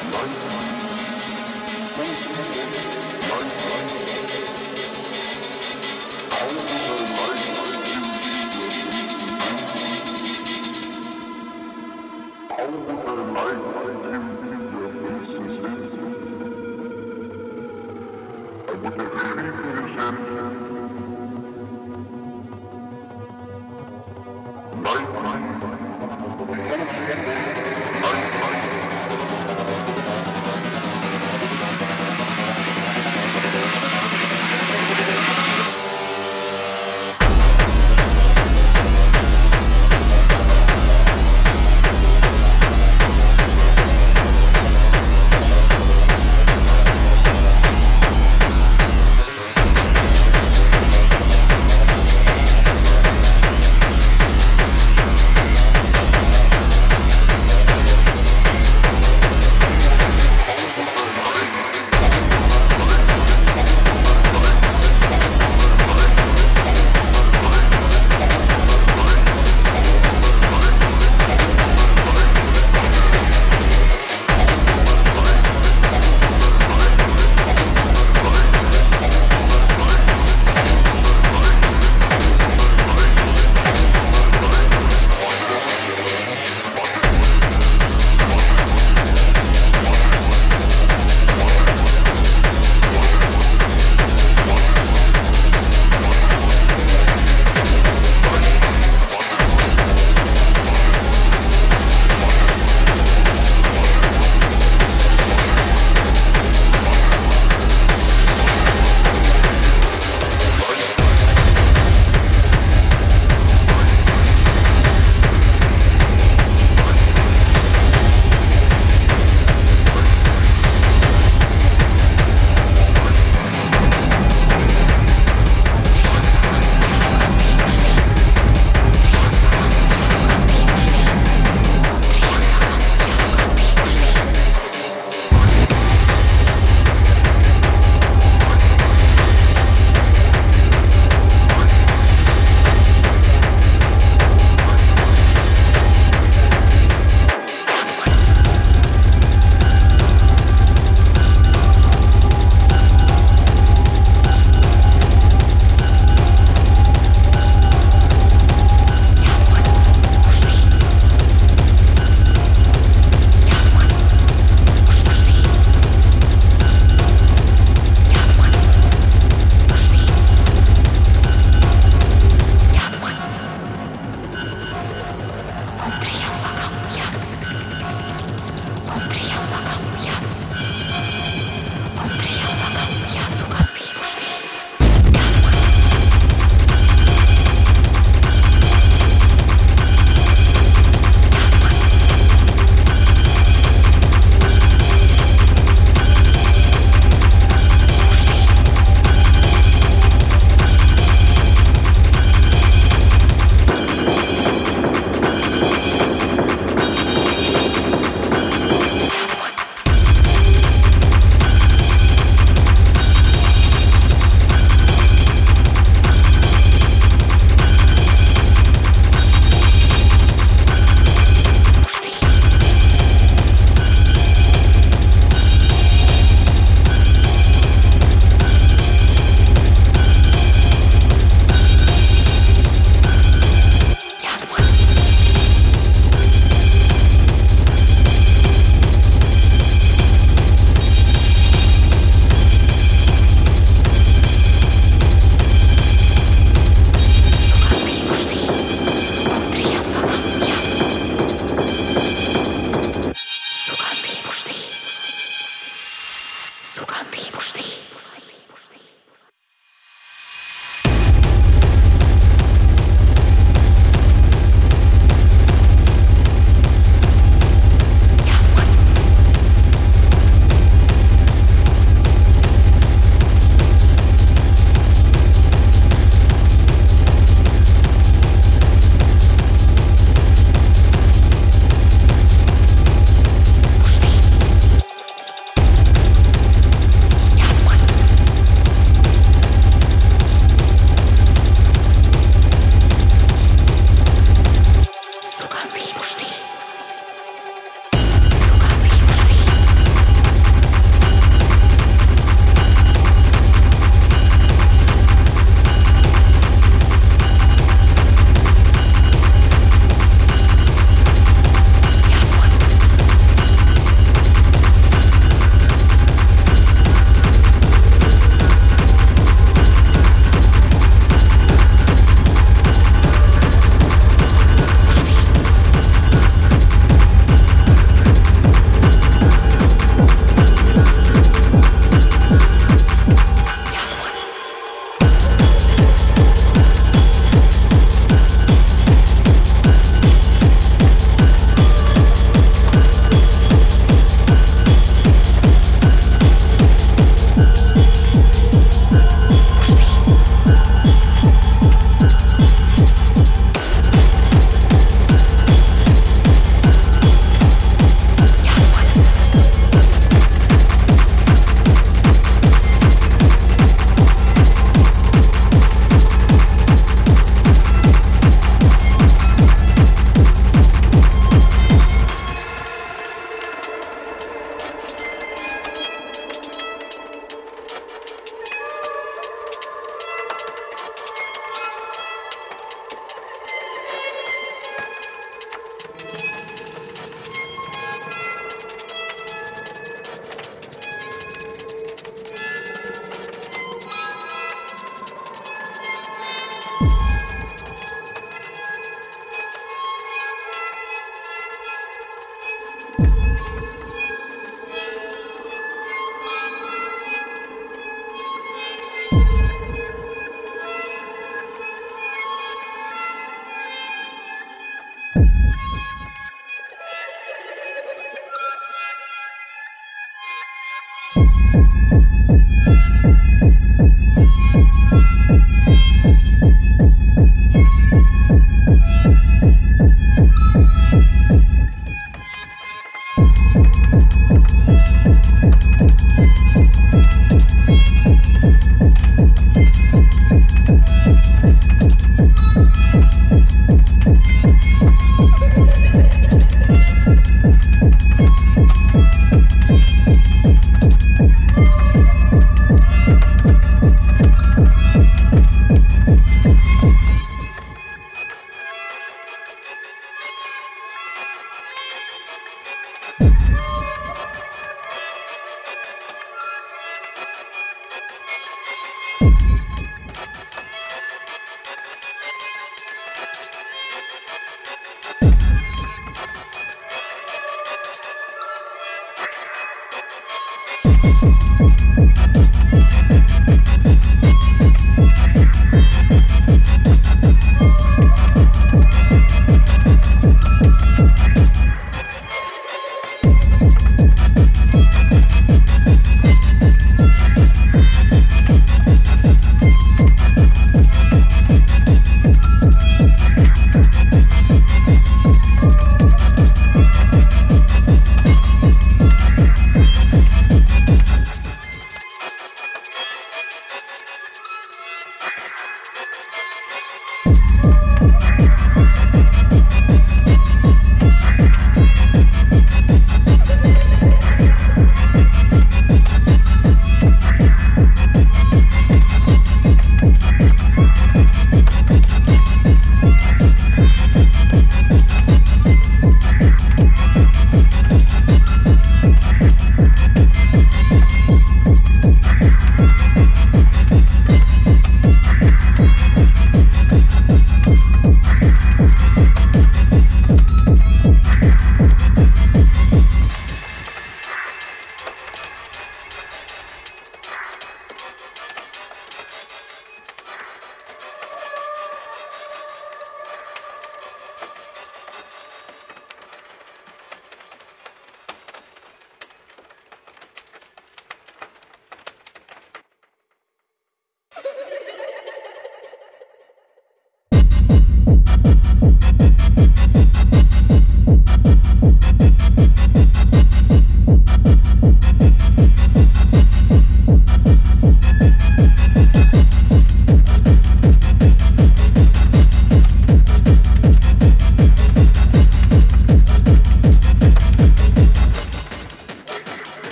Thank you.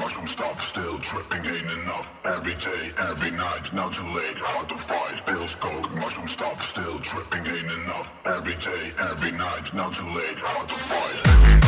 mushroom stuff, still tripping ain't enough. Every day, every night, now too late, hard to fight. Pills, coke, mushroom stuff, still tripping ain't enough. Every day, every night, now too late, hard to fight.